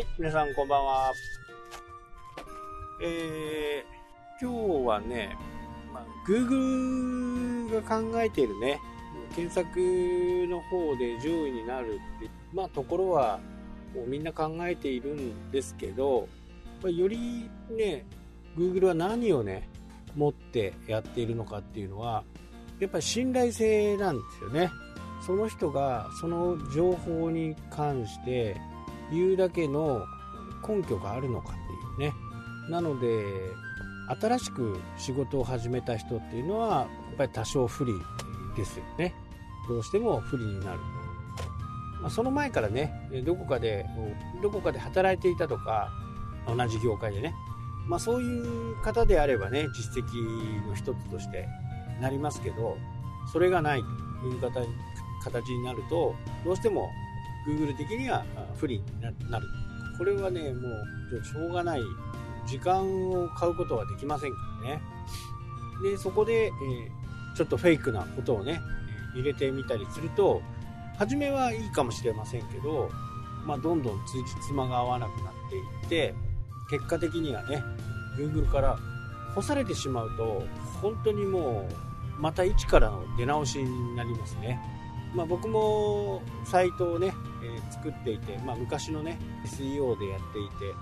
い、皆さんこんばんは。えー、今日はね、まあ、Google が考えているね、検索の方で上位になるって、まあ、ところは、もうみんな考えているんですけど、まあ、よりね、Google は何をね、持ってやっているのかっていうのは、やっぱり信頼性なんですよね。その人がその情報に関して言うだけの根拠があるのかっていうね。なので、新しく仕事を始めた人っていうのは、やっぱり多少不利ですよね。どうしても不利になる。まあ、その前からね、どこかで、どこかで働いていたとか、同じ業界でね、まあ、そういう方であればね、実績の一つとしてなりますけど、それがないという方形になると、どうしても Google 的には不利になる。これはね、もうしょうがない。時間を買うことはできませんからね。で、そこで、えー、ちょっとフェイクなことをね、入れてみたりすると、初めはいいかもしれませんけど、まあ、どんどん通じつまが合わなくなっていって、結果的にはね、Google から干されてしまうと、本当にもう、また一からの出直しになりますね。まあ、僕もサイトをね、えー、作っていて、まあ、昔のね SEO でやっていて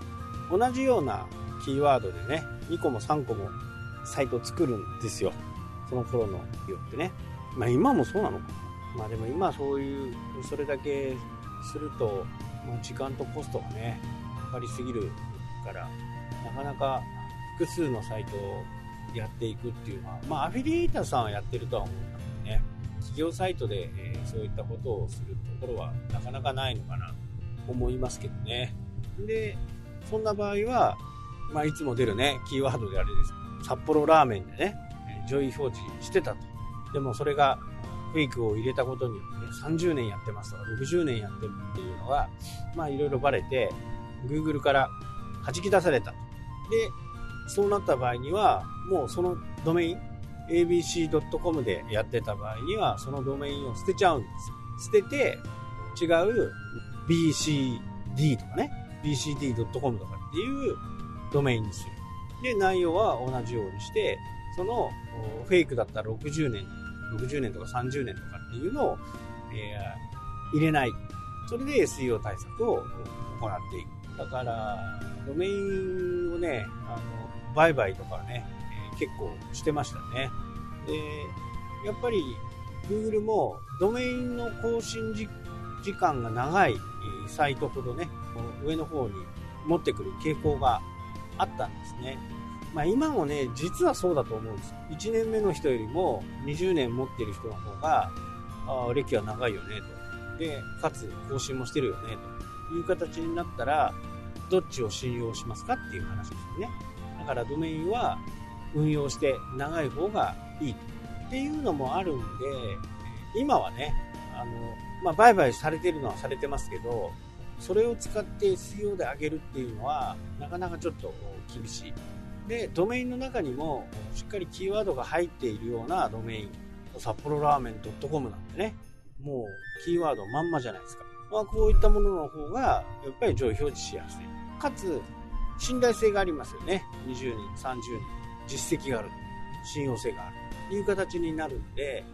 同じようなキーワードでね2個も3個もサイト作るんですよ。その頃のよってね。まあ今もそうなのかな。まあでも今そういうそれだけすると、まあ、時間とコストがねかかりすぎるからなかなか複数のサイトをやっていくっていうのはまあアフィリエイターさんはやってるとは思うんだけどね。企業サイトで、え、そういったことをするところはなかなかないのかなと思いますけどね。で、そんな場合は、まあ、いつも出るね、キーワードであれです。札幌ラーメンでね、上位表示してたと。でもそれがフェイクを入れたことによって30年やってますとか60年やってるっていうのが、まあいろいろバレて、Google から弾き出されたと。で、そうなった場合には、もうそのドメイン、abc.com でやってた場合には、そのドメインを捨てちゃうんです捨てて、違う bcd とかね、bcd.com とかっていうドメインにする。で、内容は同じようにして、そのフェイクだったら60年、60年とか30年とかっていうのを、えー、入れない。それで SEO 対策を行っていく。だから、ドメインをね、あの、売買とかね、結構してましたね。で、やっぱり Google もドメインの更新時間が長いサイトほどね、上の方に持ってくる傾向があったんですね。まあ今もね、実はそうだと思うんです。1年目の人よりも20年持ってる人の方が、あ歴は長いよねと。で、かつ更新もしてるよねという形になったら、どっちを信用しますかっていう話ですよね。だからドメインは運用して長い方がいいっていうのもあるんで、今はね、あの、まあ、売買されてるのはされてますけど、それを使って SEO で上げるっていうのは、なかなかちょっと厳しい。で、ドメインの中にも、しっかりキーワードが入っているようなドメイン、札幌ラーメン .com なんてね、もうキーワードまんまじゃないですか。まあ、こういったものの方が、やっぱり上位表示しやすい。かつ、信頼性がありますよね。20年、30年。実績がある、信用性があるという形になるんで、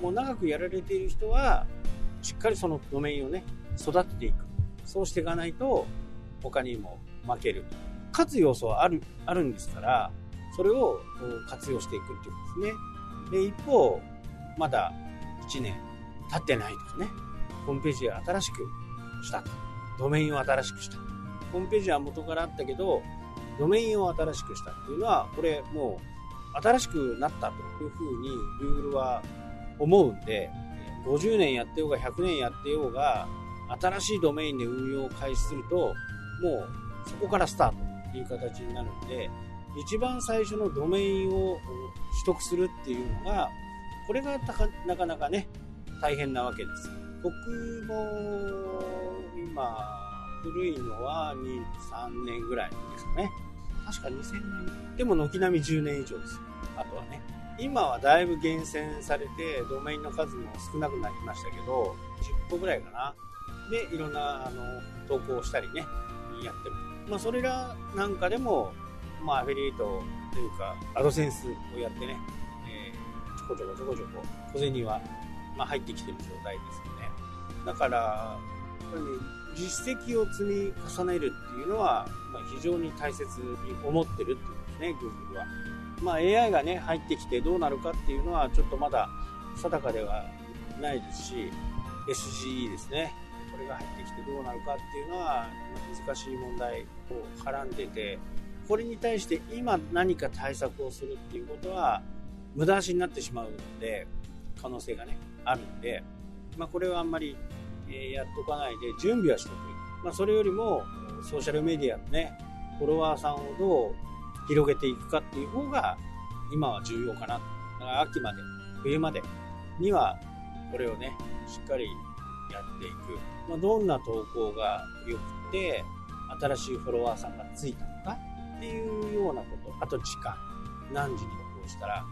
もう長くやられている人は、しっかりそのドメインをね、育てていく。そうしていかないと、他にも負ける。勝つ要素はある、あるんですから、それを活用していくっていうことですね。で、一方、まだ1年経ってないとかね、ホームページを新しくしたと。ドメインを新しくした。ホームページは元からあったけど、ドメインを新しくしたっていうのは、これもう新しくなったというふうに Google は思うんで、50年やってようが100年やってようが、新しいドメインで運用を開始すると、もうそこからスタートという形になるんで、一番最初のドメインを取得するっていうのが、これがなかなかね、大変なわけです。僕も今、古いのは2、3年ぐらいですかね。確か2000年。でも軒並み10年以上ですよ。あとはね。今はだいぶ厳選されて、ドメインの数も少なくなりましたけど、10個ぐらいかな。で、いろんな、あの、投稿したりね、にやっても。まあ、それらなんかでも、まあ、アフィリエイトというか、アドセンスをやってね、えー、ちょこちょこちょこちょこ小銭は、まあ、入ってきてる状態ですよね。だから、実績を積み重ねるっていうのは、まあ、非常に大切に思ってるっていうんですね、Google は。まあ、AI がね、入ってきてどうなるかっていうのは、ちょっとまだ定かではないですし、SGE ですね。これが入ってきてどうなるかっていうのは、難しい問題を絡んでて、これに対して今何か対策をするっていうことは、無駄足になってしまうので、可能性がね、あるので、まあ、これはあんまり、えやっとかないで、準備はしておく。まあ、それよりも、ソーシャルメディアのね、フォロワーさんをどう広げていくかっていう方が、今は重要かな。だから秋まで、冬までには、これをね、しっかりやっていく。まあ、どんな投稿が良くて、新しいフォロワーさんがついたのかっていうようなこと。あと時間。何時に投稿したら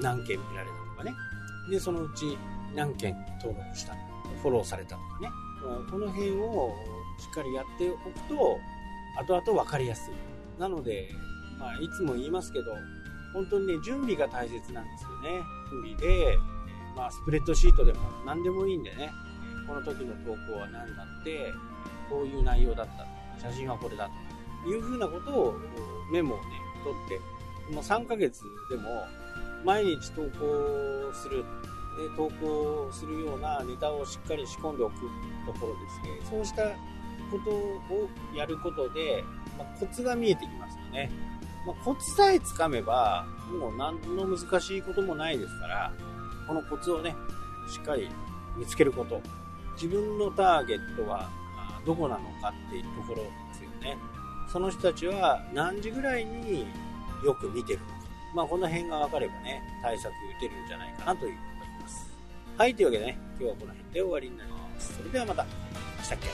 何件見られたとかね。で、そのうち何件登録したフォローされたとかね。この辺をしっかりやっておくと、後々分かりやすい。なので、まあ、いつも言いますけど、本当にね、準備が大切なんですよね。準備で、まあ、スプレッドシートでも何でもいいんでね、この時の投稿は何だって、こういう内容だった写真はこれだと、いうふうなことをメモをね、取って、もう3ヶ月でも毎日投稿する、で投稿するようなネタをしっかり仕込んでおくところですね。そうしたことをやることで、まあ、コツが見えてきますよね。まあ、コツさえつかめば、もう何の難しいこともないですから、このコツをね、しっかり見つけること。自分のターゲットはどこなのかっていうところですよね。その人たちは何時ぐらいによく見てるのか。まあ、この辺が分かればね、対策打てるんじゃないかなという。はい、というわけでね、今日はこの辺で終わりになります。それではまた、したっけ？